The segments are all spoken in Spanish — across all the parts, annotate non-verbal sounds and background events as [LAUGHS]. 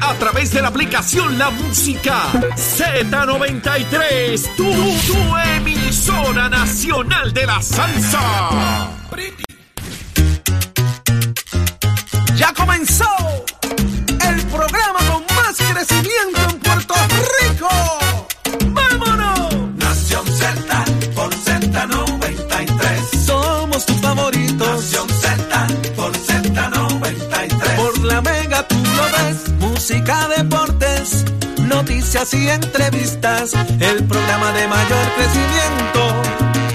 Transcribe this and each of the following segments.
A través de la aplicación La Música Z93. Tu, tu emisora nacional de la salsa. Ya comenzó el programa con más crecimiento en Puerto Rico. Música, deportes, noticias y entrevistas. El programa de mayor crecimiento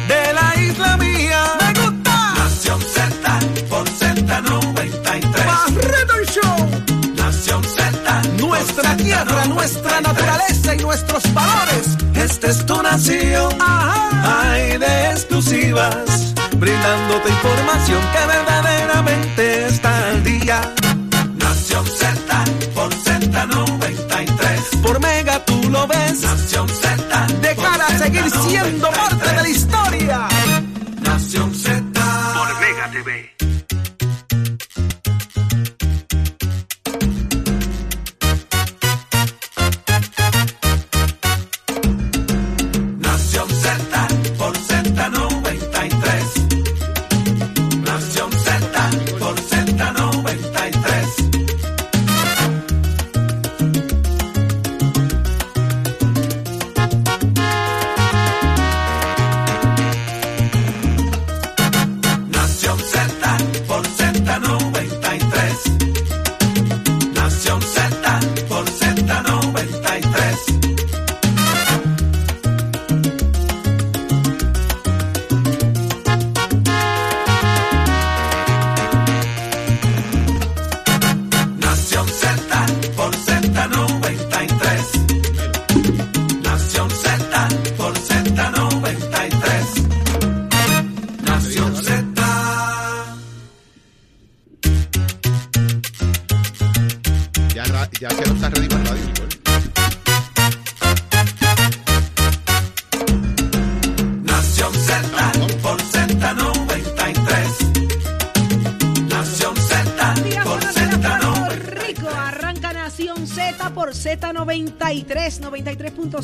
de la isla mía. ¡Me gusta! Nación Z por Z93. Barreto y Show. Nación Z. Nuestra tierra, nuestra naturaleza y nuestros valores. Esta es tu nación. Hay de exclusivas. Brindándote información que verdaderamente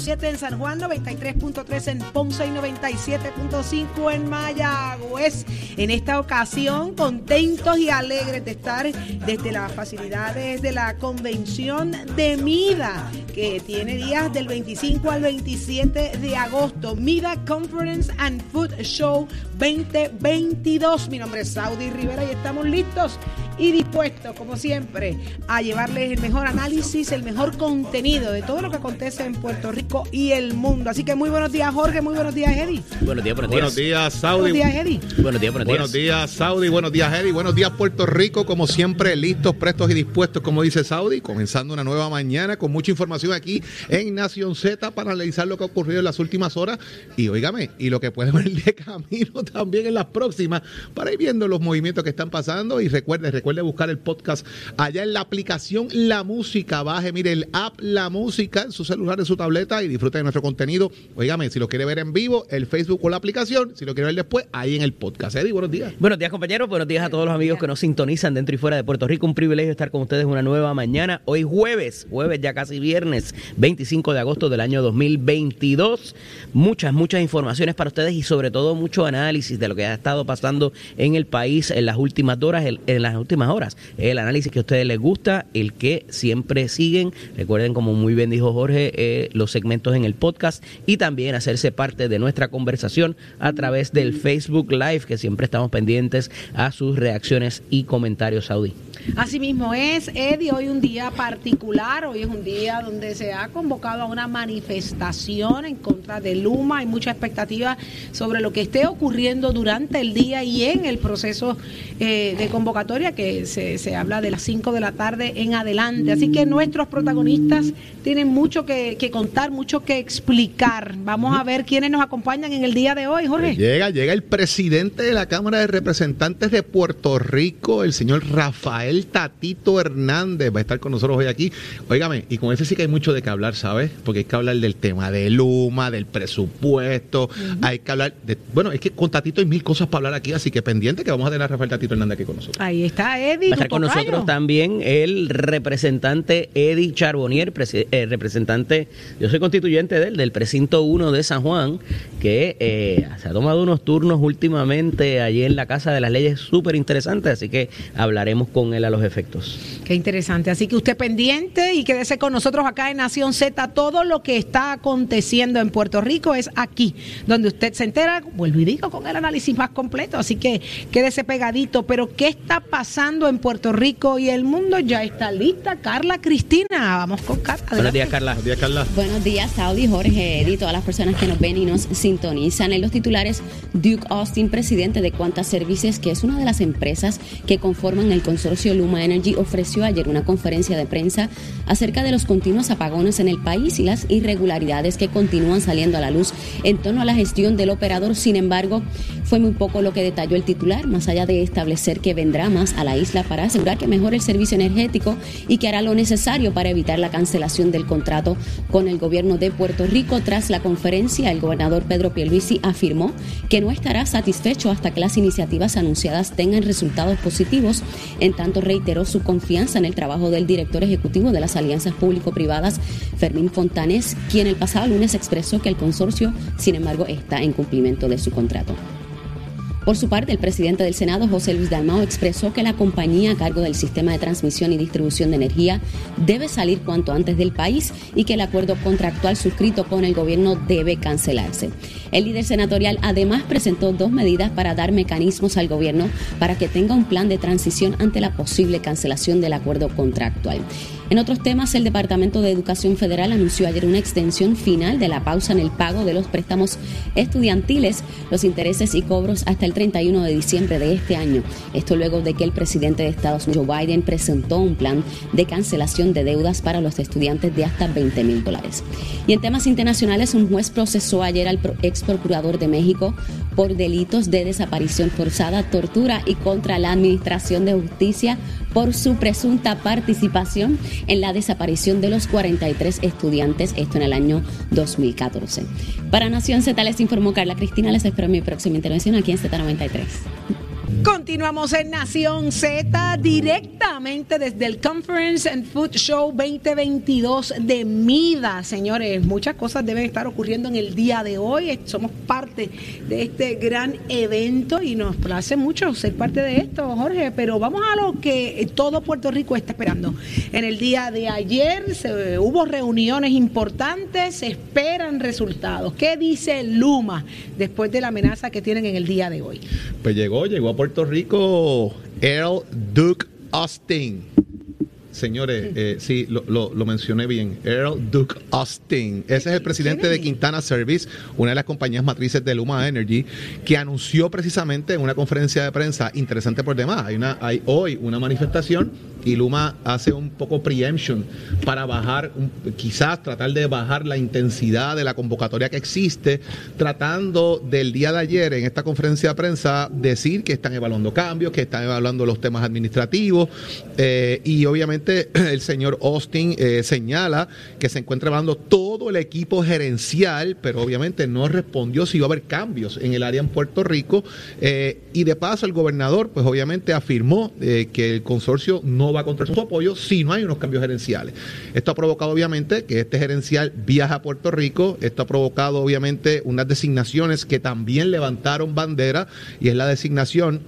93.7 en San Juan, 93.3 en Ponce y 97.5 en Mayagüez. En esta ocasión, contentos y alegres de estar desde las facilidades de la convención de MIDA, que tiene días del 25 al 27 de agosto. MIDA Conference and Food Show 2022. Mi nombre es Saudi Rivera y estamos listos y dispuestos, como siempre, a llevarles el mejor análisis, el mejor contenido de todo lo que acontece en Puerto Rico y el mundo. Así que muy buenos días, Jorge, muy buenos días, Eddie. Buenos días, buenos días. Buenos días, Saudi. Buenos días, Eddie. Buenos días, buenos días. Buenos días, Saudi. Buenos días, Eddie. Buenos días, Puerto Rico. Como siempre, listos, prestos y dispuestos, como dice Saudi. Comenzando una nueva mañana con mucha información aquí en Nación Z para analizar lo que ha ocurrido en las últimas horas. Y óigame, y lo que puede [LAUGHS] venir de camino también en las próximas para ir viendo los movimientos que están pasando. Y recuerde, recuerde buscar el podcast allá en la aplicación La Música. Baje, mire el app La Música en su celular, en su tableta y disfrute de nuestro contenido. Óigame, si lo quiere ver en vivo, el Facebook o la aplicación. Si lo quiere ver después, ahí en el podcast. Eddie, buenos días. Buenos días, compañeros. Buenos días a todos los amigos que nos sintonizan dentro y fuera de Puerto Rico. Un privilegio estar con ustedes una nueva mañana. Hoy jueves, jueves ya casi viernes, 25 de agosto del año 2022. Muchas, muchas informaciones para ustedes y sobre todo mucho análisis de lo que ha estado pasando en el país en las últimas horas. En las últimas horas. El análisis que a ustedes les gusta, el que siempre siguen. Recuerden, como muy bien dijo Jorge, eh, los segmentos en el podcast y también hacerse parte de nuestra conversación a través del Facebook Live, que siempre estamos pendientes a sus reacciones y comentarios, Saudi. Así mismo es, Eddie, hoy un día particular, hoy es un día donde se ha convocado a una manifestación en contra de Luma, hay mucha expectativa sobre lo que esté ocurriendo durante el día y en el proceso eh, de convocatoria, que se, se, habla de las 5 de la tarde en adelante. Así que nuestros protagonistas tienen mucho que, contar, mucho que explicar. Vamos a ver quiénes nos acompañan en el día de hoy, Jorge. llega, llega el presidente de la Cámara de Representantes de Puerto Rico, el señor Rafael Tatito Hernández. Va a estar con nosotros hoy aquí. Óigame, y con ese sí que hay mucho de qué hablar, ¿sabes? Porque hay que hablar del tema de Luma, del presupuesto, hay que hablar de... Bueno, es que con Tatito hay mil cosas para hablar aquí, así que pendiente que vamos a tener a Rafael Tatito Hernández aquí con nosotros. Ahí está Eddie. Va a estar con nosotros también el representante Eddie Charbonnier, eh, representante, yo soy constituyente de él, del precinto 1 de San Juan, que eh, se ha tomado unos turnos últimamente allí en la Casa de las Leyes súper interesantes, así que hablaremos con él a los efectos. Qué interesante, así que usted pendiente y quédese con nosotros acá en Nación Z. Todo lo que está aconteciendo en Puerto Rico es aquí, donde usted se entera, vuelvo y digo, con el análisis más completo, así que quédese pegadito. Pero, ¿qué está pasando en Puerto Rico y el mundo? Ya está lista Carla Cristina. Vamos con Carla. Buenos días, Carla. Buenos días, Carla. Buenos días, Saudi, Jorge, y todas las personas que nos ven y nos sintonizan. En los titulares, Duke Austin, presidente de Quanta Services, que es una de las empresas que conforman el consorcio Luma Energy, ofreció ayer una conferencia de prensa acerca de los continuos apagones en el país y las irregularidades que continúan saliendo a la luz en torno a la gestión del operador. Sin embargo, fue muy poco lo que detalló el titular, más allá de establecer que vendrá más a la isla para asegurar que mejore el servicio energético y que hará lo necesario para evitar la cancelación del contrato con el gobierno de Puerto Rico. Tras la conferencia, el gobernador Pedro Pierluisi afirmó que no estará satisfecho hasta que las iniciativas anunciadas tengan resultados positivos. En tanto, reiteró su confianza en el trabajo del director ejecutivo de las alianzas público-privadas, Fermín Fontanes, quien el pasado lunes expresó que el consorcio, sin embargo, está en cumplimiento de su contrato. Por su parte, el presidente del Senado, José Luis Dalmao, expresó que la compañía a cargo del sistema de transmisión y distribución de energía debe salir cuanto antes del país y que el acuerdo contractual suscrito con el gobierno debe cancelarse. El líder senatorial además presentó dos medidas para dar mecanismos al gobierno para que tenga un plan de transición ante la posible cancelación del acuerdo contractual. En otros temas, el Departamento de Educación Federal anunció ayer una extensión final de la pausa en el pago de los préstamos estudiantiles, los intereses y cobros hasta el 31 de diciembre de este año. Esto luego de que el presidente de Estados Unidos, Joe Biden, presentó un plan de cancelación de deudas para los estudiantes de hasta 20 mil dólares. Y en temas internacionales, un juez procesó ayer al ex procurador de México por delitos de desaparición forzada, tortura y contra la Administración de Justicia por su presunta participación en la desaparición de los 43 estudiantes, esto en el año 2014. Para Nación Z les informó Carla Cristina, les espero mi próxima intervención aquí en Z93. Continuamos en Nación Z directamente desde el Conference and Food Show 2022 de MIDA. Señores, muchas cosas deben estar ocurriendo en el día de hoy. Somos parte de este gran evento y nos place mucho ser parte de esto, Jorge. Pero vamos a lo que todo Puerto Rico está esperando. En el día de ayer se, hubo reuniones importantes, se esperan resultados. ¿Qué dice Luma después de la amenaza que tienen en el día de hoy? Pues llegó, llegó a Puerto Rico Earl Duke Austin. Señores, eh, sí, lo, lo, mencioné bien. Earl Duke Austin. Ese es el presidente de Quintana Service, una de las compañías matrices de Luma Energy, que anunció precisamente en una conferencia de prensa interesante por demás. Hay, una, hay hoy una manifestación y Luma hace un poco preemption para bajar, quizás tratar de bajar la intensidad de la convocatoria que existe, tratando del día de ayer en esta conferencia de prensa decir que están evaluando cambios, que están evaluando los temas administrativos eh, y obviamente [CLEARS THROAT] el señor Austin eh, señala que se encuentra evaluando todo el equipo gerencial, pero obviamente no respondió si iba a haber cambios en el área en Puerto Rico eh, y de paso el gobernador pues obviamente afirmó que el consorcio no va a su apoyo si no hay unos cambios gerenciales. Esto ha provocado obviamente que este gerencial viaja a Puerto Rico, esto ha provocado obviamente unas designaciones que también levantaron bandera y es la designación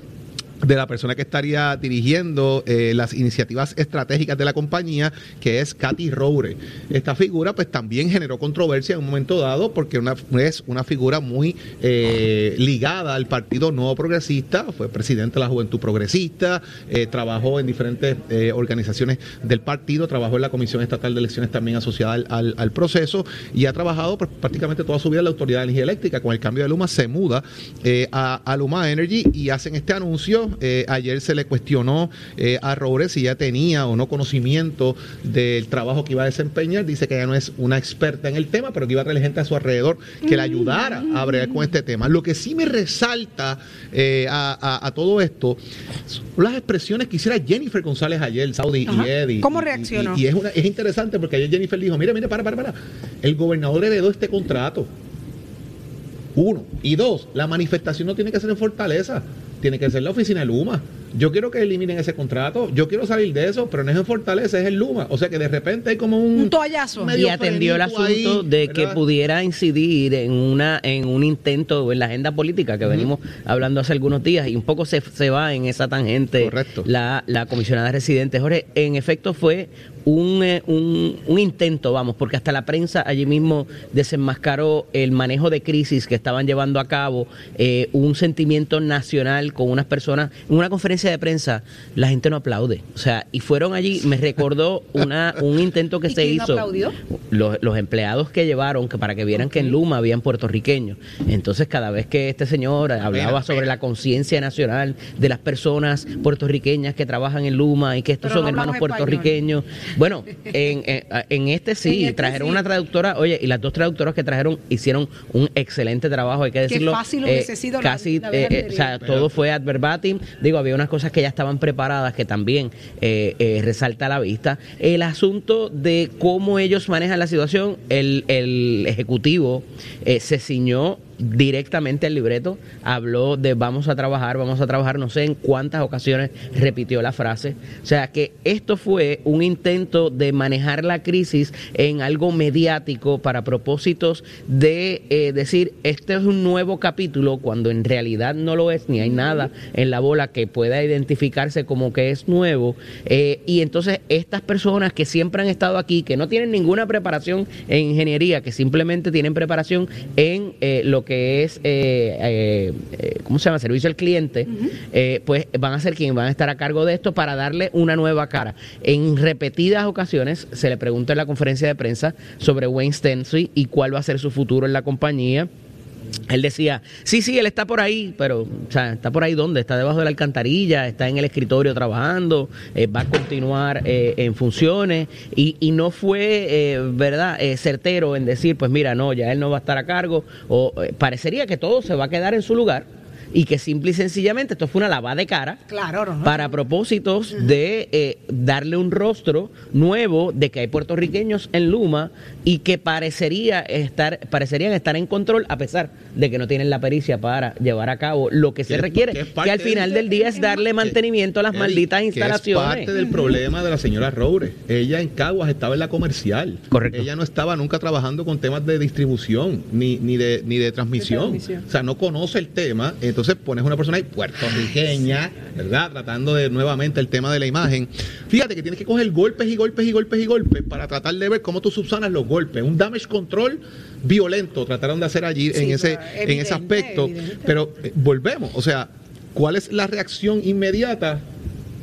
de la persona que estaría dirigiendo eh, las iniciativas estratégicas de la compañía, que es Katy Roure. Esta figura pues también generó controversia en un momento dado porque es una figura muy eh, ligada al Partido Nuevo Progresista, fue presidente de la Juventud Progresista, eh, trabajó en diferentes organizaciones del partido, trabajó en la Comisión Estatal de Elecciones también asociada al, proceso y ha trabajado pues, prácticamente toda su vida en la Autoridad de Energía Eléctrica. Con el cambio de Luma se muda a Luma Energy y hacen este anuncio Eh, ayer se le cuestionó eh, a Robles si ya tenía o no conocimiento del trabajo que iba a desempeñar. Dice que ella no es una experta en el tema, pero que iba a traer gente a su alrededor que le ayudara a bregar con este tema. Lo que sí me resalta eh, a, todo esto son las expresiones que hiciera Jennifer González ayer, Saudi y Eddie. ¿Cómo reaccionó? Y, es, es interesante porque ayer Jennifer dijo, mire, mire, para, para, para. El gobernador heredó este contrato. Uno. Y dos, la manifestación no tiene que ser en Fortaleza, tiene que ser la oficina de Luma. Yo quiero que eliminen ese contrato, yo quiero salir de eso, pero no es en Fortaleza, es en Luma. O sea que de repente hay como un, un toallazo. Y atendió el asunto de que pudiera incidir en una en un intento en la agenda política que venimos hablando hace algunos días y un poco se, se va en esa tangente Correcto. La, la comisionada residente. Jorge, en efecto fue eh, un, un, intento, vamos, porque hasta la prensa allí mismo desenmascaró el manejo de crisis que estaban llevando a cabo, eh, un sentimiento nacional con unas personas, en una conferencia de prensa, la gente no aplaude. O sea, y fueron allí, me recordó una, un intento que se hizo. aplaudió? Los, los, empleados que llevaron, que para que vieran que en Luma habían puertorriqueños. Entonces, cada vez que este señor hablaba sobre la conciencia nacional de las personas puertorriqueñas que trabajan en Luma y que estos son hermanos puertorriqueños. Bueno, en, en, este sí, este trajeron una traductora, oye, y las dos traductoras que trajeron hicieron un excelente trabajo, hay que decirlo. Qué fácil eh, sido casi, eh, eh, o sea, todo fue adverbatim. Digo, había unas cosas que ya estaban preparadas que también eh, resalta a la vista. El asunto de cómo ellos manejan la situación, el, el ejecutivo se ciñó directamente al libreto, habló de vamos a trabajar, vamos a trabajar, no sé en cuántas ocasiones repitió la frase. O sea que esto fue un intento de manejar la crisis en algo mediático para propósitos de eh, decir, este es un nuevo capítulo, cuando en realidad no lo es, ni hay nada en la bola que pueda identificarse como que es nuevo. Eh, y entonces estas personas que siempre han estado aquí, que no tienen ninguna preparación en ingeniería, que simplemente tienen preparación en eh, lo que que es, eh, eh, eh, ¿cómo se llama? Servicio al cliente, pues van a ser quienes van a estar a cargo de esto para darle una nueva cara. En repetidas ocasiones se le pregunta en la conferencia de prensa sobre Wayne Stensy y cuál va a ser su futuro en la compañía. Él decía, sí, sí, él está por ahí, pero, o sea, ¿está por ahí dónde? Está debajo de la alcantarilla, está en el escritorio trabajando, eh, va a continuar eh, en funciones y, y no fue, eh, ¿verdad?, certero en decir, pues mira, no, ya él no va a estar a cargo, o parecería que todo se va a quedar en su lugar y que simple y sencillamente esto fue una lavada de cara claro, para propósitos de eh, darle un rostro nuevo de que hay puertorriqueños en Luma y que parecería estar parecerían estar en control a pesar de que no tienen la pericia para llevar a cabo lo que se requiere. que, al final del día es darle mantenimiento a las malditas instalaciones es parte del problema de la señora Roure. Ella en Caguas estaba en la comercial. Correcto. Ella no estaba nunca trabajando con temas de distribución ni, ni de ni de transmisión. o sea no conoce el tema entonces entonces pones una persona ahí puertorriqueña, ¿verdad? Tratando de nuevamente el tema de la imagen. Fíjate que tienes que coger golpes y golpes y golpes y golpes para tratar de ver cómo tú subsanas los golpes. Un damage control violento trataron de hacer allí en, ese, en ese aspecto. Pero eh, volvemos, o sea, ¿cuál es la reacción inmediata?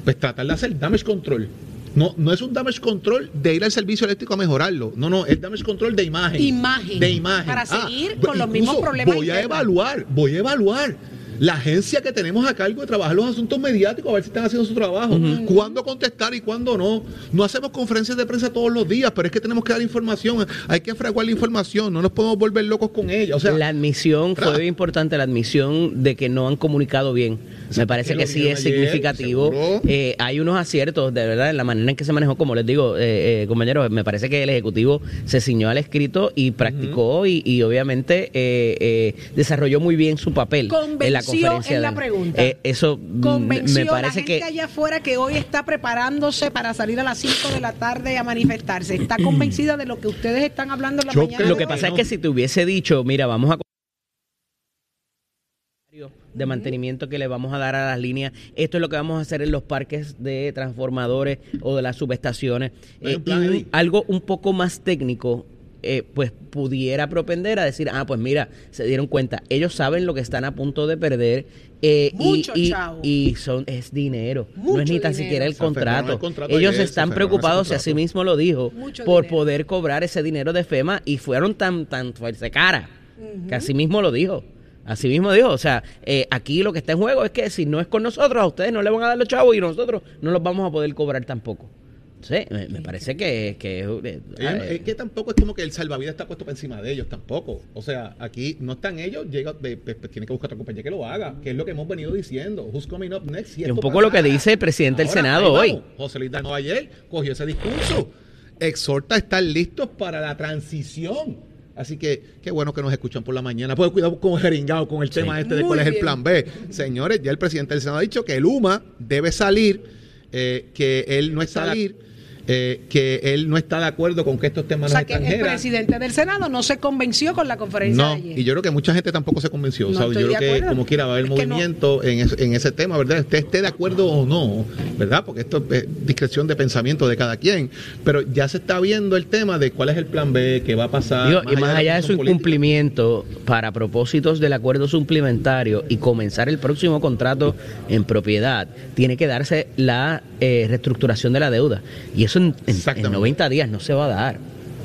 Pues tratar de hacer damage control. No, no es un damage control de ir al servicio eléctrico a mejorarlo. No, no, es damage control de imagen. Imagen. De imagen. Para ah, seguir con los mismos problemas. Voy a evaluar, voy a evaluar la agencia que tenemos a cargo de trabajar los asuntos mediáticos, a ver si están haciendo su trabajo, cuándo contestar y cuándo no. No hacemos conferencias de prensa todos los días, pero es que tenemos que dar información, hay que fraguar la información, no nos podemos volver locos con ella. O sea, la admisión fue importante, la admisión de que no han comunicado bien. Me parece que, sí es significativo. Eh, hay unos aciertos, de verdad, en la manera en que se manejó, como les digo, eh, eh, compañeros, me parece que el Ejecutivo se ciñó al escrito y practicó y, obviamente desarrolló muy bien su papel en la conferencia. En la pregunta. eso Convenció me parece la gente allá afuera que hoy está preparándose para salir a las 5 de la tarde a manifestarse. ¿Está [CLEARS THROAT] convencida de lo que ustedes están hablando en la mañana? Lo que pasa es que si te hubiese dicho, mira, vamos a de mantenimiento que le vamos a dar a las líneas. Esto es lo que vamos a hacer en los parques de transformadores o de las subestaciones. Eh, y algo un poco más técnico, eh, pues pudiera propender a decir, ah, pues mira, se dieron cuenta, ellos saben lo que están a punto de perder eh, y, y, son es dinero, no es ni tan siquiera el contrato. Ellos están preocupados, y así mismo lo dijo, por poder cobrar ese dinero de FEMA y fueron tan tan fuerza cara, que así mismo lo dijo Así mismo dijo, o sea, eh, aquí lo que está en juego es que si no es con nosotros, a ustedes no le van a dar los chavos y nosotros no los vamos a poder cobrar tampoco. Sí, me, me parece que, que, eh, Ellos- eh, es que tampoco es como que el salvavidas está puesto por encima de ellos, tampoco. O sea, aquí no están ellos, llega, eh, pues, pues, tiene que buscar otra compañía que lo haga, que es lo que hemos venido diciendo. Who's coming up next? Y un esto poco lo que dice el presidente del Senado hoy. vamos. José Luis Dalmau ayer cogió ese discurso. Exhorta a estar listos para la transición. Así que qué bueno que nos escuchan por la mañana. Pues cuidado con jeringado con el tema este de cuál es el plan B. Señores, ya el presidente del Senado ha dicho que el UMA debe salir, eh, que él no está salir, eh, que él no está de acuerdo con que esto esté en O sea que el presidente del Senado no se convenció con la conferencia No, de ayer. y yo creo que mucha gente tampoco se convenció. No Saudi. estoy yo de creo que como quiera va a haber Es que no- movimiento en, es- en ese tema, ¿verdad? Usted esté de acuerdo o no, ¿verdad? Porque esto es discreción de pensamiento de cada quien. Pero ya se está viendo el tema de cuál es el plan B, qué va a pasar. Digo, y más allá de su política. incumplimiento para propósitos del acuerdo suplementario y comenzar el próximo contrato en propiedad, tiene que darse la eh, reestructuración de la deuda. Y eso en, en- en Exactamente. 90 días no se va a dar.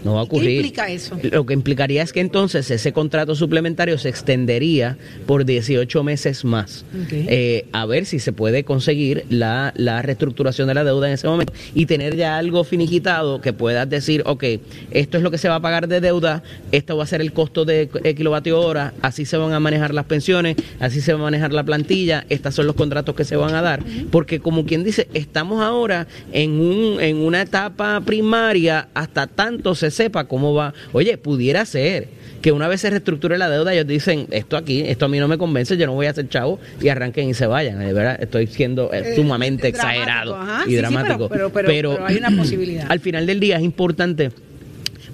No va a ocurrir. ¿Qué implica eso? Lo que implicaría es que entonces ese contrato suplementario se extendería por 18 meses más. Eh, a ver si se puede conseguir la, la reestructuración de la deuda en ese momento y tener ya algo finiquitado que puedas decir, ok, esto es lo que se va a pagar de deuda, esto va a ser el costo de kilovatio hora, así se van a manejar las pensiones, así se va a manejar la plantilla, estos son los contratos que se van a dar. Porque como quien dice, estamos ahora en, un, en una etapa primaria hasta tanto se sepa cómo va. Oye, pudiera ser que una vez se reestructure la deuda, ellos dicen, esto aquí, esto a mí no me convence, yo no voy a ser chavo, y arranquen y se vayan. De verdad, estoy siendo eh, Eh, sumamente exagerado ajá. y Sí, sí, dramático. pero- pero- pero- pero hay una [CLEARS THROAT] posibilidad. Al final del día es importante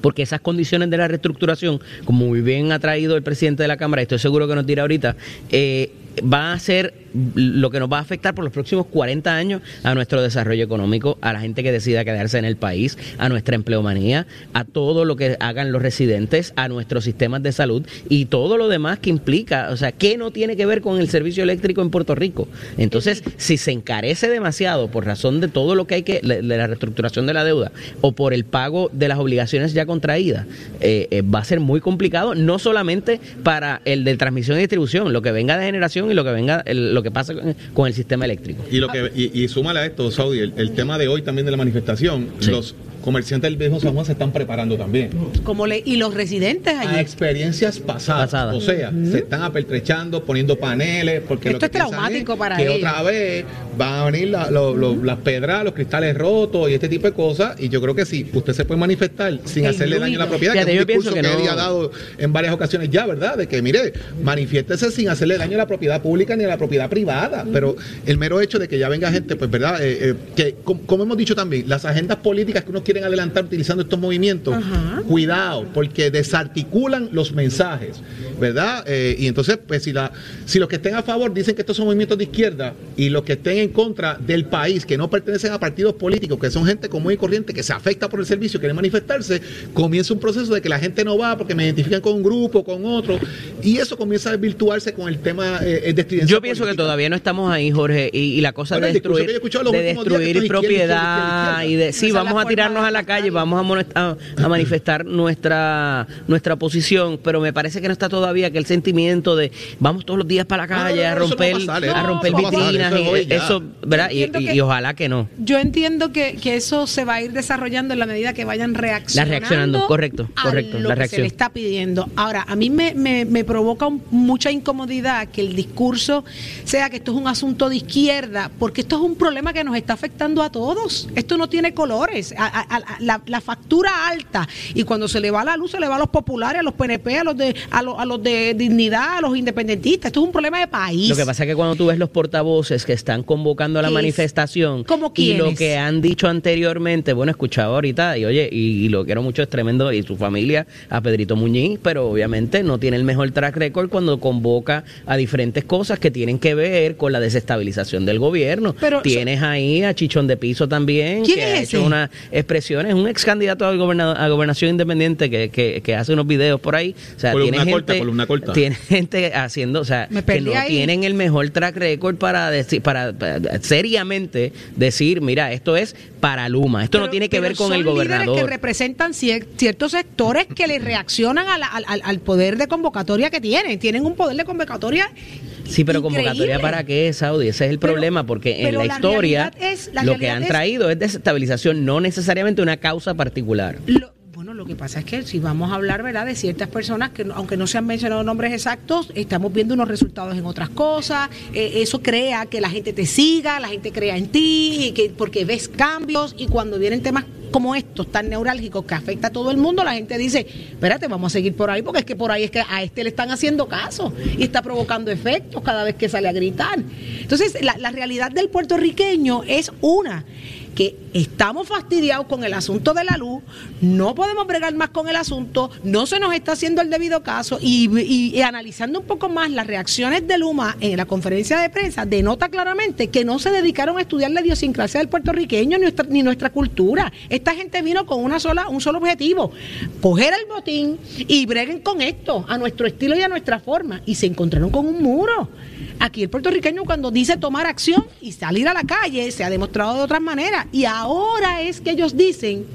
porque esas condiciones de la reestructuración, como muy bien ha traído el presidente de la Cámara, estoy seguro que nos dirá ahorita, eh, va a ser lo que nos va a afectar por los próximos 40 años a nuestro desarrollo económico, a la gente que decida quedarse en el país, a nuestra empleomanía, a todo lo que hagan los residentes, a nuestros sistemas de salud y todo lo demás que implica, o sea, ¿qué no tiene que ver con el servicio eléctrico en Puerto Rico? Entonces, si se encarece demasiado por razón de todo lo que hay que, de la reestructuración de la deuda o por el pago de las obligaciones ya contraídas, eh, eh, va a ser muy complicado, no solamente para el de transmisión y distribución, lo que venga de generación y lo que venga, lo que pasa con, el sistema eléctrico. Y, lo que, y, y súmale a esto, Saudi, el, el tema de hoy también de la manifestación, Sí. los comerciantes del viejo San Juan se están preparando también. Como le, y los residentes A allí. experiencias pasadas. Pasadas. O sea, se están apertrechando, poniendo paneles, porque Esto lo que es traumático para que ellos. otra vez van a venir la- lo- lo- las pedras, los cristales rotos y este tipo de cosas. Y yo creo que sí, usted se puede manifestar sin El hacerle daño a la propiedad, Fíjate, que es un discurso que que, no- él ha dado en varias ocasiones ya, ¿verdad? De que, mire, manifiéstese sin hacerle daño a la propiedad pública ni a la propiedad privada. Pero el mero hecho de que ya venga gente, pues, ¿verdad? Eh, eh, que, com- como hemos dicho también, las agendas políticas que unos quieren adelantar utilizando estos movimientos, Ajá. cuidado, porque desarticulan los mensajes, ¿verdad? Eh, y entonces, pues, si, la, si los que estén a favor dicen que estos son movimientos de izquierda y los que estén en contra del país, que no pertenecen a partidos políticos, que son gente común y corriente, que se afecta por el servicio, quieren manifestarse, comienza un proceso de que la gente no va porque me identifican con un grupo, con otro, y eso comienza a desvirtuarse con el tema eh, de estridencia Yo pienso que todavía no estamos ahí, Jorge, y, y la cosa Bueno, de destruir, que yo he escuchado los de destruir izquierda, propiedad izquierda, y de sí, vamos a tirarnos a la calle, vamos a, molestar- a manifestar nuestra nuestra posición, pero me parece que no está todavía aquel sentimiento de vamos todos los días para la No, no, calle no, a a romper pasar, a romper a vitrinas eso y ¿verdad? Y, Entiendo y- que- y ojalá que no. Yo entiendo que, que eso se va a ir desarrollando en la medida que vayan reaccionando. reaccionando, correcto, a correcto, lo la que reacción. se le está pidiendo. Ahora, a mí me, me- me provoca un- mucha incomodidad que el discurso sea que esto es un asunto de izquierda, porque esto es un problema que nos está afectando a todos. Esto no tiene colores. A- a- a- la, la factura alta y cuando se le va la luz se le va a los populares, a los PNP, a los de a los, a los de dignidad, a los independentistas. Esto es un problema de país. Lo que pasa es que cuando tú ves los portavoces que están convocando a la manifestación ¿Cómo y lo que han dicho anteriormente, bueno, escuchado ahorita, y oye, y, y lo quiero mucho, es tremendo, y su familia, a Pedrito Muñiz, pero obviamente no tiene el mejor track record cuando convoca a diferentes cosas que tienen que ver con la desestabilización del gobierno. Pero- Tienes ahí a Chichón de Piso también, ¿Quién que es ha ese? hecho unas expresiones, un ex candidato a, a gobernación independiente que, que, que, hace unos videos por ahí. O sea, tiene gente, corta. Tiene [LAUGHS] gente haciendo, o sea, que no tienen el mejor track record para decir, para, seriamente decir, mira, esto es para Luma, esto no tiene que ver con el gobernador. que representan ciertos sectores que le reaccionan al, al poder de convocatoria que tienen, tienen un poder de convocatoria Sí, pero convocatoria para qué, Saudi? Ese es el problema, porque en la, historia lo que han traído es desestabilización, no necesariamente una causa particular. Bueno, lo que pasa es que si vamos a hablar, ¿verdad?, de ciertas personas que, aunque no se han mencionado nombres exactos, estamos viendo unos resultados en otras cosas. Eh, eso crea que la gente te siga, la gente crea en ti, y que, porque ves cambios y cuando vienen temas como estos tan neurálgicos que afecta a todo el mundo, la gente dice, espérate, vamos a seguir por ahí, porque es que por ahí es que a este le están haciendo caso y está provocando efectos cada vez que sale a gritar. Entonces, la, la realidad del puertorriqueño es una que estamos fastidiados con el asunto de la luz, no podemos bregar más con el asunto, no se nos está haciendo el debido caso y, analizando un poco más las reacciones de Luma en la conferencia de prensa, denota claramente que no se dedicaron a estudiar la idiosincrasia del puertorriqueño ni nuestra, ni nuestra cultura. Esta gente vino con una sola, un solo objetivo, coger el botín y breguen con esto, a nuestro estilo y a nuestra forma, y se encontraron con un muro. Aquí el puertorriqueño cuando dice tomar acción y salir a la calle se ha demostrado de otras maneras. Y ahora es que ellos dicen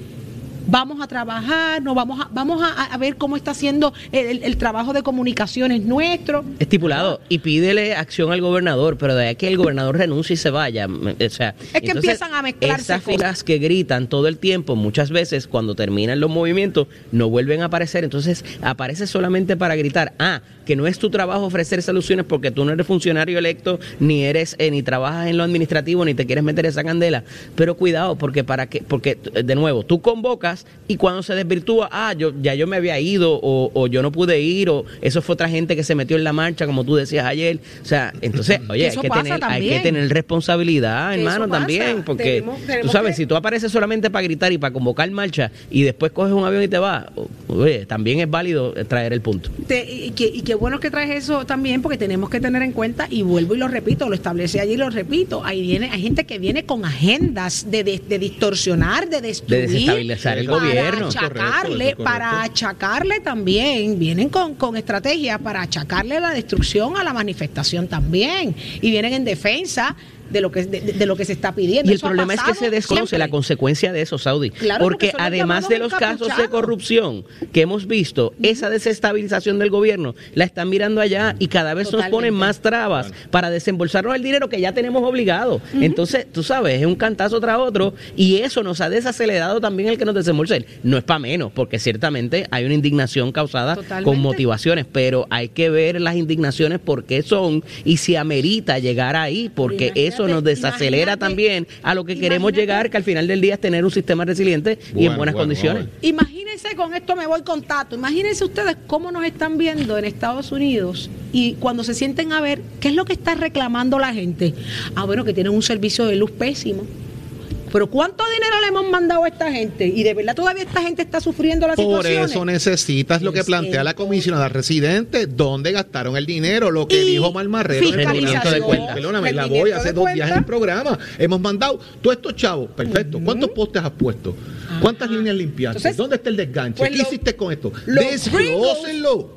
vamos a trabajar, no vamos a, vamos a, ver cómo está haciendo el, trabajo de comunicaciones nuestro. Estipulado, y pídele acción al gobernador, pero de ahí que el gobernador renuncie y se vaya. O sea, es que empiezan a mezclarse. Esas figuras que gritan todo el tiempo, muchas veces cuando terminan los movimientos, no vuelven a aparecer. Entonces aparece solamente para gritar, ah, que no es tu trabajo ofrecer soluciones porque tú no eres funcionario electo, ni eres, eh, ni trabajas en lo administrativo, ni te quieres meter esa candela. Pero cuidado, porque para que, porque de nuevo, tú convocas y cuando se desvirtúa, ah, yo ya yo me había ido o, yo no pude ir o eso fue otra gente que se metió en la marcha, como tú decías ayer. O sea, entonces, [LAUGHS] oye, hay que, tener, hay que tener responsabilidad, hermano, también, porque tú sabes, si tú apareces solamente para gritar y para convocar marcha y después coges un avión y te vas, oye, también es válido traer el punto. y, qué bueno que traes eso también, porque tenemos que tener en cuenta, y vuelvo y lo repito, lo establecí allí y lo repito, ahí viene, hay gente que viene con agendas de, de, distorsionar, de destruir. De desestabilizar gobierno. Achacarle, Para achacarle también, vienen con, con estrategias para achacarle la destrucción a la manifestación también. Y vienen en defensa de lo que de, lo que se está pidiendo. Y el problema es que se desconoce la consecuencia de eso, Saudi. porque, además de los casos de corrupción que hemos visto, esa desestabilización del gobierno la están mirando allá y cada vez nos ponen más trabas para desembolsarnos el dinero que ya tenemos obligado. Entonces, tú sabes, es un cantazo tras otro y eso nos ha desacelerado también el que nos desembolse. No es para menos, porque ciertamente hay una indignación causada con motivaciones, pero hay que ver las indignaciones por qué son y si amerita llegar ahí, porque es eso nos desacelera también a lo que queremos llegar, que al final del día es tener un sistema resiliente y en buenas condiciones. Imagínense, con esto me voy con Tato, imagínense ustedes cómo nos están viendo en Estados Unidos y cuando se sienten a ver qué es lo que está reclamando la gente. Ah, bueno, que tienen un servicio de luz pésimo pero ¿cuánto dinero le hemos mandado a esta gente? Y de verdad todavía esta gente está sufriendo la situación. Por eso necesitas lo que plantea la comisionada residente, dónde gastaron el dinero, lo que dijo Marmarrero en el rendimiento de cuentas. Perdóname, la voy hace dos días en el programa. Hemos mandado todos estos chavos, perfecto. ¿Cuántos postes has puesto? ¿Cuántas líneas limpiaste? ¿Dónde está el desganche? Pues ¿Qué hiciste con esto? Los gringos,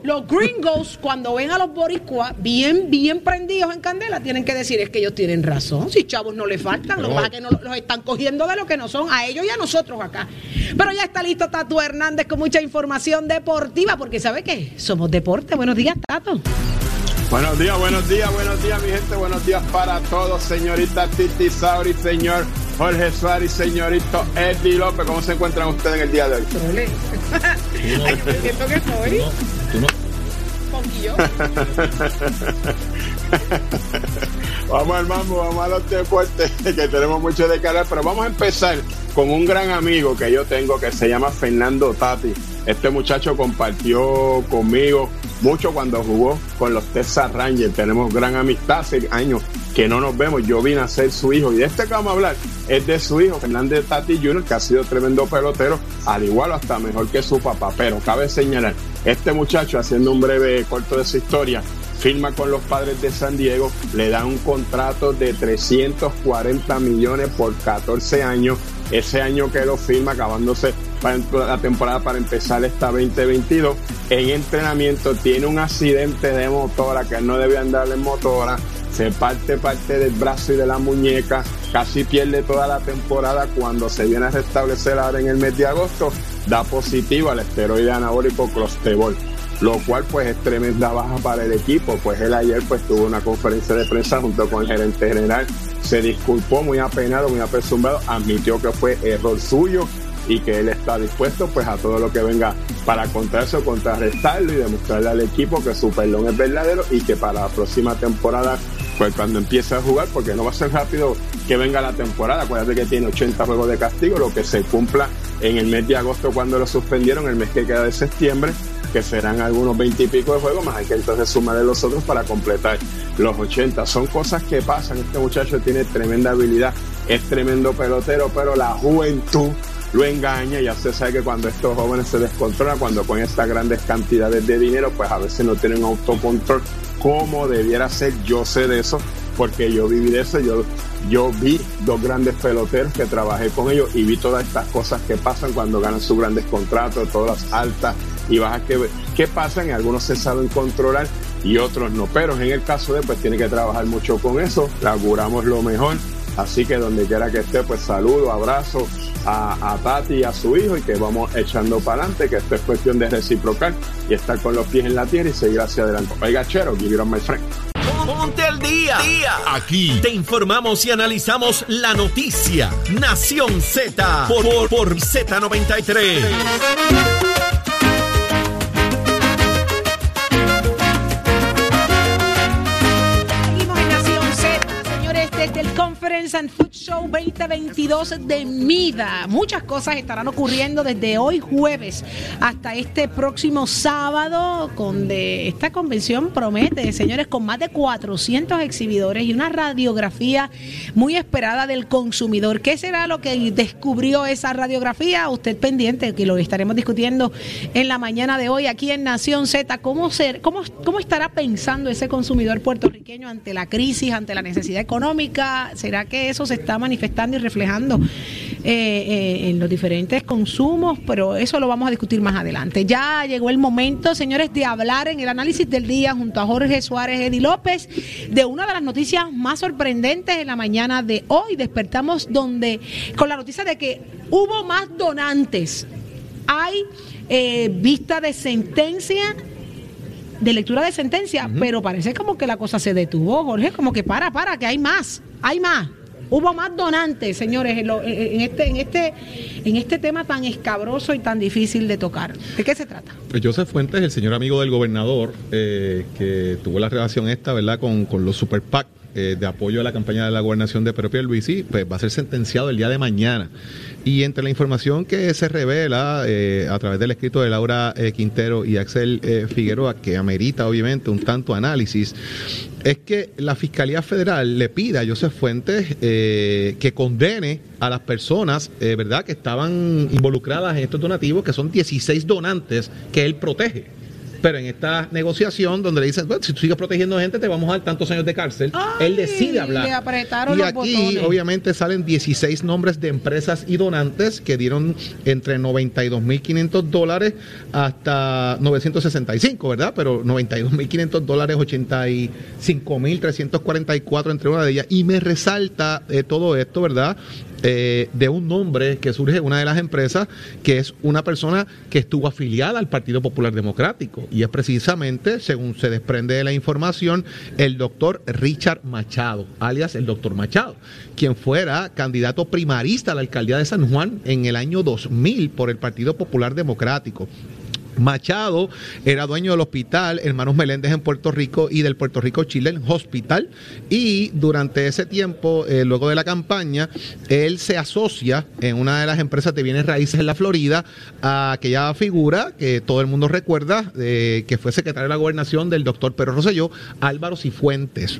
los gringos, cuando ven a los boricuas bien, bien prendidos en candela, tienen que decir, es que ellos tienen razón. Si chavos no le faltan, lo que pasa es que no los están cogiendo de lo que no son, a ellos y a nosotros acá. Pero ya está listo Tato Hernández con mucha información deportiva, porque ¿sabe qué? Somos deporte. Buenos días, Tato. Buenos días, buenos días, buenos días, mi gente. Buenos días para todos, señorita Titi Sauri, señor Jorge Suárez, señorito Eddie López. ¿Cómo se encuentran ustedes en el día de hoy? Ay, yo siento que soy. tú no. [LAUGHS] vamos al mambo, vamos a los deportes, [LAUGHS] que tenemos mucho de cara, pero vamos a empezar con un gran amigo que yo tengo que se llama Fernando Tati. Este muchacho compartió conmigo mucho cuando jugó con los Texas Rangers. Tenemos gran amistad, hace años que no nos vemos. Yo vine a ser su hijo y de este que vamos a hablar es de su hijo, Fernández Tati Jr., que ha sido tremendo pelotero, al igual hasta mejor que su papá. Pero cabe señalar, este muchacho, haciendo un breve corto de su historia, firma con los padres de San Diego, le dan un contrato de 340 millones por 14 años ese año que lo firma, acabándose la temporada para empezar esta 2022. En entrenamiento tiene un accidente de motora que no debe andar en motora, se parte parte del brazo y de la muñeca, casi pierde toda la temporada. Cuando se viene a restablecer ahora en el mes de agosto, da positivo al esteroide anabólico Clostebol lo cual pues es tremenda baja para el equipo, pues él ayer pues tuvo una conferencia de prensa junto con el gerente general, se disculpó muy apenado, muy apresurado, admitió que fue error suyo y que él está dispuesto pues a todo lo que venga para contrarse o contrarrestarlo y demostrarle al equipo que su perdón es verdadero y que para la próxima temporada pues cuando empiece a jugar, porque no va a ser rápido que venga la temporada, acuérdate que tiene 80 juegos de castigo, lo que se cumpla en el mes de agosto cuando lo suspendieron, el mes que queda de septiembre, que serán algunos 20 y pico de juegos, más hay que entonces sumarle los otros para completar los 80. Son cosas que pasan, este muchacho tiene tremenda habilidad, es tremendo pelotero, pero la juventud lo engaña. Ya se sabe que cuando estos jóvenes se descontrolan, cuando con estas grandes cantidades de dinero, pues a veces no tienen autocontrol como debiera ser. Yo sé de eso porque yo viví de eso. Yo, yo vi dos grandes peloteros que trabajé con ellos y vi todas estas cosas que pasan cuando ganan sus grandes contratos, todas las altas y bajas que, que pasan y algunos se saben controlar y otros no. Pero en el caso de, pues tiene que trabajar mucho con eso. Le auguramos lo mejor. Así que donde quiera que esté, pues saludo, abrazo a, a, Tati y a su hijo y que vamos echando para adelante, que esto es cuestión de reciprocar y estar con los pies en la tierra y seguir hacia adelante. Oiga, Chero, give it on my friend. Ponte al día. Aquí te informamos y analizamos la noticia. Nación Z por, por, por Z93. Conference Food Show 2022 de MIDA. Muchas cosas estarán ocurriendo desde hoy jueves hasta este próximo sábado, donde esta convención promete, señores, con más de 400 exhibidores y una radiografía muy esperada del consumidor. ¿Qué será lo que descubrió esa radiografía? Usted pendiente, que lo estaremos discutiendo en la mañana de hoy aquí en Nación Z. ¿Cómo, ser, cómo, cómo estará pensando ese consumidor puertorriqueño ante la crisis, ante la necesidad económica? ¿Será que eso se está manifestando y reflejando eh, eh, en los diferentes consumos? Pero eso lo vamos a discutir más adelante. Ya llegó el momento, señores, de hablar en el análisis del día junto a Jorge Suárez Edi López de una de las noticias más sorprendentes en la mañana de hoy. Despertamos donde con la noticia de que hubo más donantes. Hay eh, vista de sentencia de lectura de sentencia, pero parece como que la cosa se detuvo, Jorge, como que para, para, que hay más hay más. Hubo más donantes, señores, en, este, en, este, en este tema tan escabroso y tan difícil de tocar. ¿De qué se trata? Pues Joseph Fuentes, el señor amigo del gobernador, eh, que tuvo la relación esta, ¿verdad?, con, los super PAC eh, de apoyo a la campaña de la gobernación de Pedro Pierluisi, pues va a ser sentenciado el día de mañana. Y entre la información que se revela eh, a través del escrito de Laura Quintero y Axel Figueroa, que amerita obviamente un tanto análisis, es que la Fiscalía Federal le pida a Joseph Fuentes eh, que condene a las personas, eh, ¿verdad?, que estaban involucradas en estos donativos, que son 16 donantes que él protege. Pero en esta negociación donde le dicen, bueno, si tú sigues protegiendo gente, te vamos a dar tantos años de cárcel, él decide hablar. y aquí, obviamente, salen 16 nombres de empresas y donantes que dieron entre 92.500 dólares hasta 965, ¿verdad? Pero 92.500 dólares, 85.344 entre una de ellas. Y me resalta eh, todo esto, ¿verdad? Eh, de un nombre que surge en una de las empresas, que es una persona que estuvo afiliada al Partido Popular Democrático. Y es precisamente, según se desprende de la información, el doctor Richard Machado, alias el doctor Machado, quien fuera candidato primarista a la alcaldía de San Juan en el año 2000 por el Partido Popular Democrático. Machado era dueño del hospital Hermanos Meléndez en Puerto Rico y del Puerto Rico Chile Hospital. Y durante ese tiempo, eh, luego de la campaña, él se asocia en una de las empresas de bienes raíces en la Florida a aquella figura que todo el mundo recuerda, que fue secretario de la gobernación del doctor Pedro Rosselló, Álvaro Cifuentes.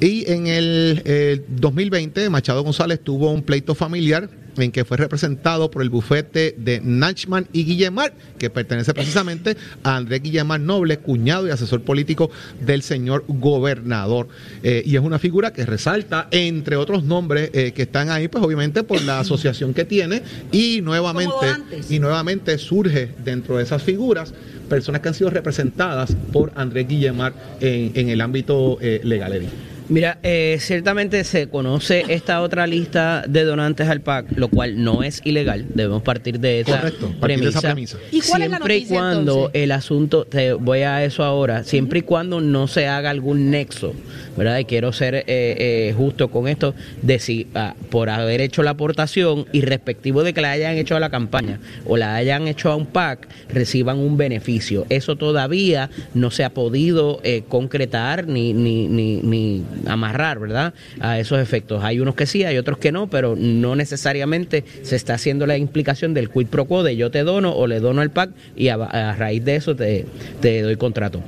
Y en el 2020, Machado González tuvo un pleito familiar en que fue representado por el bufete de Nachman y Guillemar, que pertenece precisamente a Andrés Guillemar Noble, cuñado y asesor político del señor gobernador. Eh, y es una figura que resalta, entre otros nombres eh, que están ahí, pues obviamente por la asociación que tiene y nuevamente, y nuevamente surge dentro de esas figuras personas que han sido representadas por Andrés Guillemar en, el ámbito eh, legal. Mira, eh, ciertamente se conoce esta otra lista de donantes al PAC, lo cual no es ilegal. Debemos partir de esa, Correcto, premisa. De esa premisa. ¿Y cuál siempre es la y cuando el asunto, te voy a eso ahora, siempre y cuando no se haga algún nexo, ¿verdad? Y quiero ser eh, eh, justo con esto, de si ah, por haber hecho la aportación y respectivo de que la hayan hecho a la campaña o la hayan hecho a un PAC, reciban un beneficio. Eso todavía no se ha podido concretar ni, ni, ni, ni amarrar, ¿verdad? A esos efectos. Hay unos que sí, hay otros que no, pero no necesariamente se está haciendo la implicación del quid pro quo de yo te dono o le dono al PAC y a, raíz de eso te, doy contrato.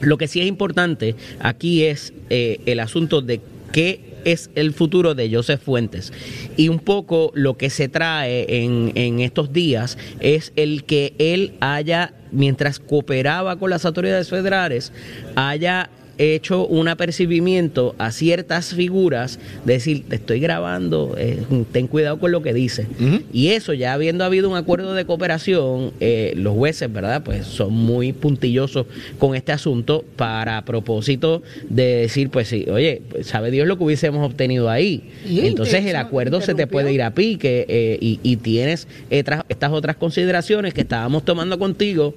Lo que sí es importante aquí es eh, el asunto de qué es el futuro de Joseph Fuentes. Y un poco lo que se trae en, en, estos días es el que él haya, mientras cooperaba con las autoridades federales, haya hecho un apercibimiento a ciertas figuras, decir, te estoy grabando, eh, ten cuidado con lo que dice. Y eso, ya habiendo habido un acuerdo de cooperación, eh, los jueces, ¿verdad? Pues son muy puntillosos con este asunto para propósito de decir, pues sí, oye, pues sabe Dios lo que hubiésemos obtenido ahí. Entonces el acuerdo se te puede ir a pique eh, y, y, tienes estas otras consideraciones que estábamos tomando contigo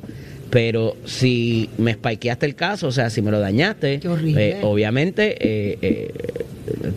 pero si me spikeaste el caso, o sea, si me lo dañaste, eh, obviamente eh, eh,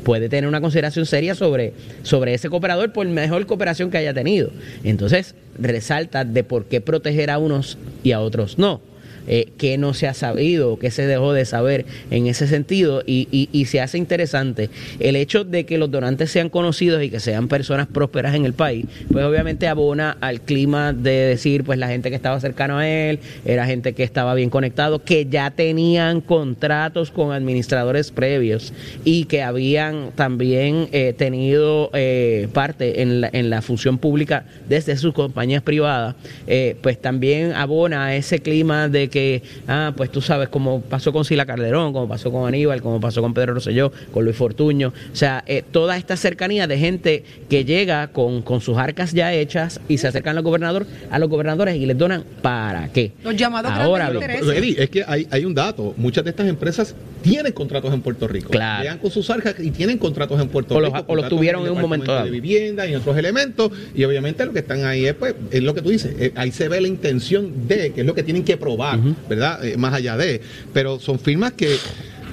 puede tener una consideración seria sobre, sobre ese cooperador por mejor cooperación que haya tenido. Entonces, resalta de por qué proteger a unos y a otros no eh, qué no se ha sabido, qué se dejó de saber en ese sentido. Y, y, se hace interesante el hecho de que los donantes sean conocidos y que sean personas prósperas en el país, pues obviamente abona al clima de decir, pues la gente que estaba cercano a él, era gente que estaba bien conectado, que ya tenían contratos con administradores previos y que habían también eh, tenido eh, parte en la, en la función pública desde sus compañías privadas, eh, pues también abona a ese clima de que, ah, pues tú sabes, como pasó con Sila Calderón, como pasó con Aníbal, como pasó con Pedro Rosselló, con Luis Fortuño. O sea, eh, toda esta cercanía de gente que llega con, con sus arcas ya hechas y se acercan al gobernador, a los gobernadores y les donan para qué. Los llamados Ahora, Eddie, es que hay, hay un dato. Muchas de estas empresas tienen contratos en Puerto Rico. Claro. Llegan con sus arcas y tienen contratos en Puerto Rico. o los tuvieron en, un momento dado. De vivienda y otros elementos. Y obviamente lo que están ahí es, pues, es lo que tú dices. Eh, ahí se ve la intención de, que es lo que tienen que probar. ¿Verdad? Eh, más allá de. Pero son firmas que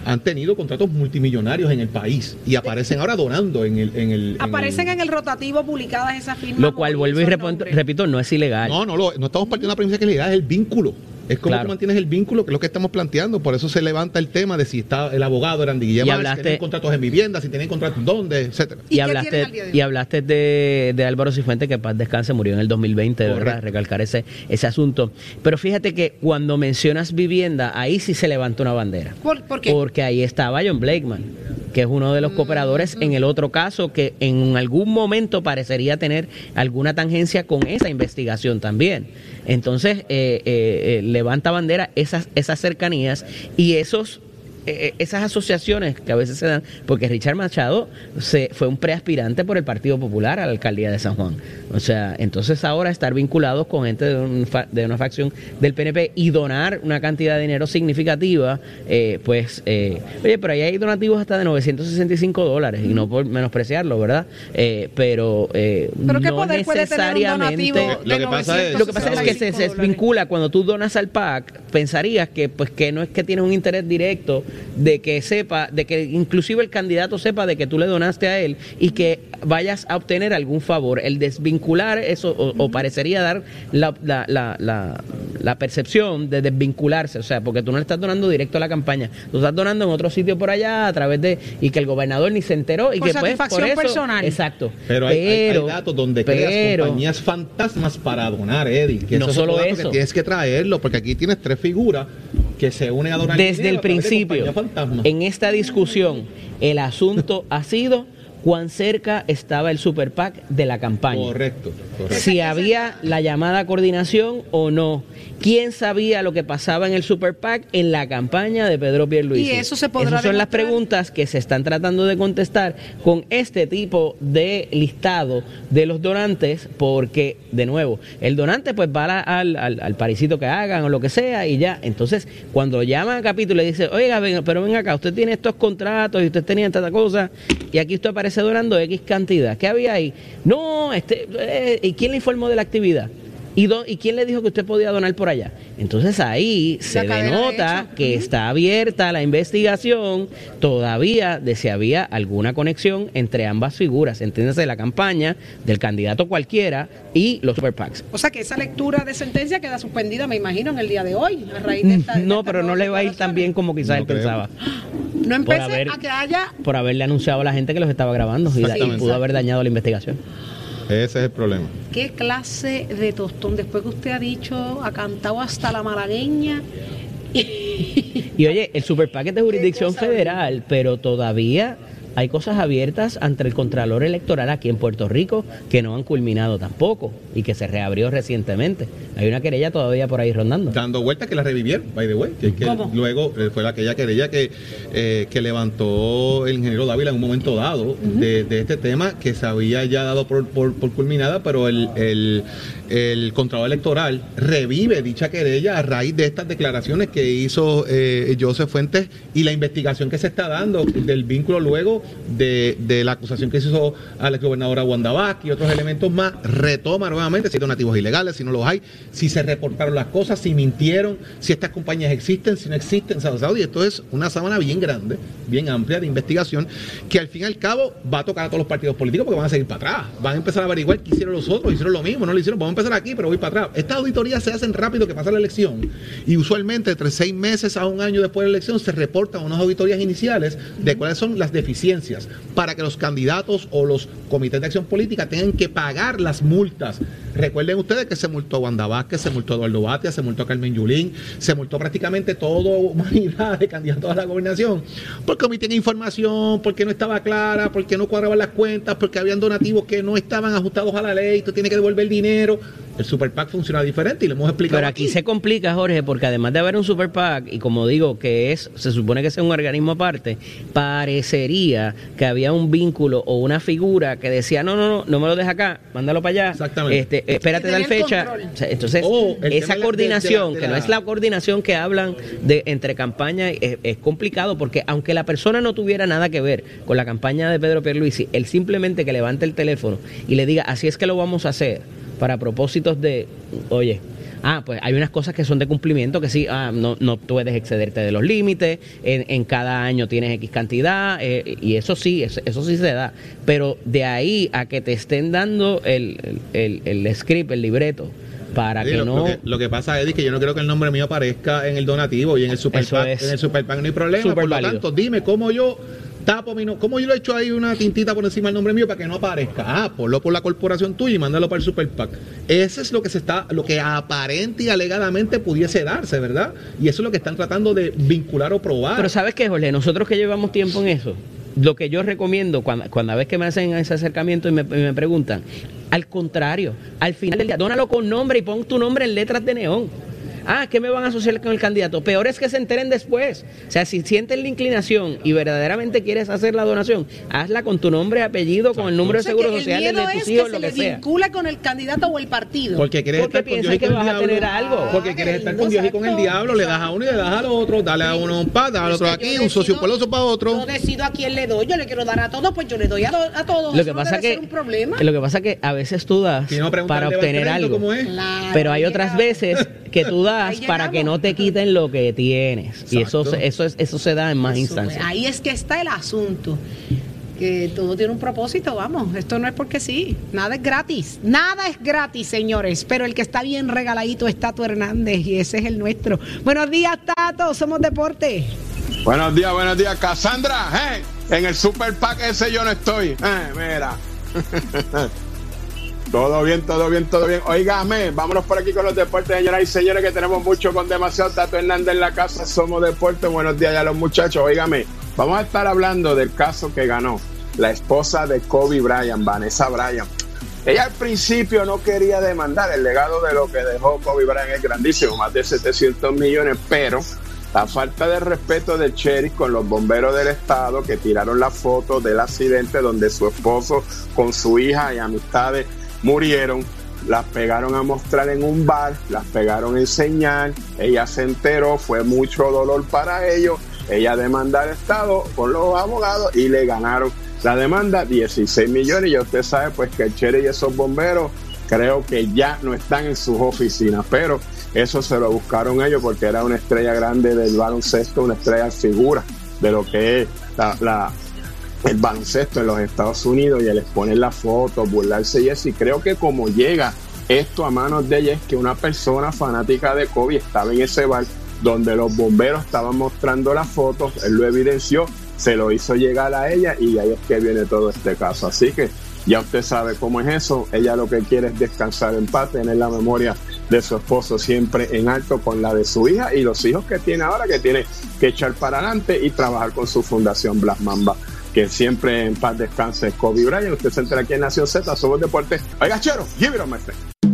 han tenido contratos multimillonarios en el país y aparecen ahora donando en el... En el aparecen en el, rotativo publicadas esas firmas. Lo cual, vuelvo y repito, no es ilegal. No, no, no estamos partiendo de la premisa que es ilegal, es el vínculo. Es como tú mantienes el vínculo, que es lo que estamos planteando. Por eso se levanta el tema de si está el abogado Randy Guillermo, si tienen contratos en vivienda, si tienen contratos dónde, etcétera. Y, hablaste, y hablaste de, de Álvaro Cifuente, que paz descanse, murió en el 2020, ¿verdad? Recalcar ese, ese asunto. Pero fíjate que cuando mencionas vivienda, ahí sí se levanta una bandera. ¿Por, qué? Porque ahí estaba John Blakeman, que es uno de los mm, cooperadores mm. en el otro caso que en algún momento parecería tener alguna tangencia con esa investigación también. Entonces, eh, eh, eh, levanta bandera esas, esas cercanías y esos eh, esas asociaciones que a veces se dan, porque Richard Machado se, fue un preaspirante por el Partido Popular a la alcaldía de San Juan. O sea, entonces ahora estar vinculados con gente de, de una facción del PNP y donar una cantidad de dinero significativa, eh, pues, eh, oye, pero ahí hay donativos hasta de 965 dólares, y no por menospreciarlo, ¿verdad? pero, ¿Pero qué no necesariamente. lo, que pasa es, lo que pasa es que se, se, vincula cuando tú donas al PAC, pensarías que, pues, que no es que tienes un interés directo de que sepa, de que inclusive el candidato sepa de que tú le donaste a él y que vayas a obtener algún favor. El desvincular eso o, parecería dar la, la, la, la, percepción de desvincularse, o sea, porque tú no le estás donando directo a la campaña, tú estás donando en otro sitio por allá a través de y que el gobernador ni se enteró y por que pues por eso, personal. Exacto. Pero hay, datos donde creas compañías fantasmas para donar, Eddie. Que no solo eso. Que tienes que traerlo porque aquí tienes tres figuras que se unen a donar desde el principio. En esta discusión, el asunto ha sido cuán cerca estaba el Super PAC de la campaña. Correcto, correcto. Si había la llamada coordinación o no. ¿Quién sabía lo que pasaba en el Super PAC en la campaña de Pedro Pierluisi? Y eso se podrá Esas son las preguntas que se están tratando de contestar con este tipo de listado de los donantes, porque, de nuevo, el donante pues va al, al, al parisito que hagan o lo que sea y ya. Entonces, cuando llaman a capítulo y le dice, oiga, venga, pero ven acá, usted tiene estos contratos y usted tenía esta cosa y aquí usted aparece donando X cantidad. ¿Qué había ahí? No, este, eh, ¿y quién le informó de la actividad? ¿Y, do- ¿Y quién le dijo que usted podía donar por allá? Entonces ahí se de denota que está abierta la investigación todavía de si había alguna conexión entre ambas figuras, entiéndase la campaña del candidato cualquiera y los super PACs. O sea que esa lectura de sentencia queda suspendida, me imagino, en el día de hoy, a raíz de esta. de No, pero no le va a ir tan bien como quizás No él creo. pensaba, [GASPS] No empecé haber- a que haya. por haberle anunciado a la gente que los estaba grabando y, pudo haber dañado la investigación. Ese es el problema. ¿Qué clase de tostón? Después que usted ha dicho, ha cantado hasta la malagueña. Y oye, el super es de jurisdicción federal, pero todavía hay cosas abiertas ante el Contralor Electoral aquí en Puerto Rico que no han culminado tampoco y que se reabrió recientemente. Hay una querella todavía por ahí rondando. Dando vueltas que la revivieron, by the way. Que, que ¿Cómo? luego eh, fue aquella querella que, eh, que levantó el ingeniero Dávila en un momento dado de, de este tema que se había ya dado por, por- por culminada, pero el, el, el Contralor Electoral revive dicha querella a raíz de estas declaraciones que hizo eh, Fuentes y la investigación que se está dando del vínculo luego de, la acusación que se hizo a la gobernadora Wanda y otros elementos más. Retoma nuevamente si hay donativos ilegales, si no los hay, si se reportaron las cosas, si mintieron, si estas compañías existen, si no existen. Saudi, esto es una sábana bien grande, bien amplia de investigación que al fin y al cabo va a tocar a todos los partidos políticos porque van a seguir para atrás. Van a empezar a averiguar qué hicieron los otros, hicieron lo mismo, no lo hicieron. Vamos a empezar aquí, pero voy para atrás. Estas auditorías se hacen rápido que pasa la elección y usualmente entre seis meses a un año después de la elección se reportan unas auditorías iniciales de cuáles son las deficiencias para que los candidatos o los comités de acción política tengan que pagar las multas. Recuerden ustedes que se multó a Wanda Vázquez, se multó a Eduardo Batia, se multó a Carmen Yulín, se multó prácticamente toda humanidad de candidatos a la gobernación porque omitían información, porque no estaba clara, porque no cuadraban las cuentas, porque habían donativos que no estaban ajustados a la ley, tú tienes que devolver dinero. El Super PAC funciona diferente y lo hemos explicado. Pero aquí se complica, Jorge, porque además de haber un super PAC, y como digo, que es, se supone que es un organismo aparte, parecería que había un vínculo o una figura que decía, no, no, no, no me lo dejes acá, mándalo para allá. Exactamente. Este, espérate tal fecha. control. O sea, entonces, Oh, esa de la- coordinación, de- de la- que no es la coordinación que hablan de entre campañas, es, es complicado porque aunque la persona no tuviera nada que ver con la campaña de Pedro Pierluisi, él simplemente que levante el teléfono y le diga, así es que lo vamos a hacer, para propósitos de, oye, ah, pues hay unas cosas que son de cumplimiento, que sí, ah, no, no puedes excederte de los límites, en, en cada año tienes X cantidad, eh, y eso sí, eso, eso sí se da, pero de ahí a que te estén dando el, el, el- el script, el libreto, para Sí, que lo, no... lo que, lo que pasa, Eddie, es que yo no quiero que el nombre mío aparezca en el donativo y en el super Eso PAC. es. En el super PAC no hay problema. Por lo tanto, dime cómo yo tapo mi no, cómo yo le echo ahí una tintita por encima del nombre mío para que no aparezca. Ah, ponlo por la corporación tuya y mándalo para el super PAC. Ese es lo que se está, lo que aparente y alegadamente pudiese darse, ¿verdad? Y eso es lo que están tratando de vincular o probar. Pero ¿sabes qué, Jorge? Nosotros que llevamos tiempo en eso, lo que yo recomiendo cuando, cuando a veces que me hacen ese acercamiento y me, y me preguntan, al contrario, al final del día, dónalo con nombre y pon tu nombre en letras de neón. Ah, ¿qué me van a asociar con el candidato? Peor es que se enteren después. O sea, si sienten la inclinación y verdaderamente quieres hacer la donación, hazla con tu nombre, apellido, con el número O de seguro social el de tus es hijos, que lo se que le sea. vincula con el candidato o el partido. Porque quieres Porque estar con Dios y que con vas a tener algo. Porque quieres estar con Dios y con el diablo. Le das a uno y le das al otro. Dale a uno un pad, dale al otro aquí, un socio poloso para otro. Yo decido a quién le doy, yo le quiero dar a todos, pues yo le doy a, do- a todos. Lo Eso que no pasa debe que ser un problema. lo que pasa que a veces tú das no, para obtener algo. Pero hay otras veces que tú das [LAUGHS] Ahí para que no te quiten lo que tienes. Y eso, eso, es, eso se da en más Eso, instancias. Ahí es que está el asunto. Que todo tiene un propósito, vamos. Esto no es porque sí. Nada es gratis. Nada es gratis, señores. Pero el que está bien regaladito es Tato Hernández y ese es el nuestro. Buenos días, Tato. Somos deporte. Buenos días, buenos días. Cassandra, ¿eh? en el super pack ese yo no estoy. Eh, mira. [LAUGHS] todo bien, todo bien, todo bien. Óigame, vámonos por aquí con los deportes, señoras y señores, que tenemos mucho con demasiado. Tato Hernández en la casa, somos deporte. Buenos días a los muchachos. Óigame, vamos a estar hablando del caso que ganó la esposa de Kobe Bryant, Vanessa Bryant. Ella al principio no quería demandar, el legado de lo que dejó Kobe Bryant es grandísimo, más de 700 millones, pero la falta de respeto del sheriff con los bomberos del estado que tiraron la foto del accidente donde su esposo con su hija y amistades murieron, las pegaron a mostrar en un bar, las pegaron a enseñar, ella se enteró, fue mucho dolor para ellos, ella demanda al estado con los abogados y le ganaron. La demanda 16 millones y usted sabe pues que el y esos bomberos creo que ya no están en sus oficinas, pero eso se lo buscaron ellos porque era una estrella grande del baloncesto, una estrella figura de lo que es la, el baloncesto en los Estados Unidos y el exponer la foto, burlarse y eso. Y creo que como llega esto a manos de ella es que una persona fanática de Kobe estaba en ese bar donde los bomberos estaban mostrando las fotos, él lo evidenció, se lo hizo llegar a ella y ahí es que viene todo este caso. Así que ya usted sabe cómo es eso, ella lo que quiere es descansar en paz, tener la memoria de su esposo siempre en alto con la de su hija y los hijos que tiene ahora que tiene que echar para adelante y trabajar con su fundación Black Mamba. Que siempre en paz descanse Kobe Bryant. Usted se entera aquí en Nación Z, somos deportes. Oiga, chero, give it.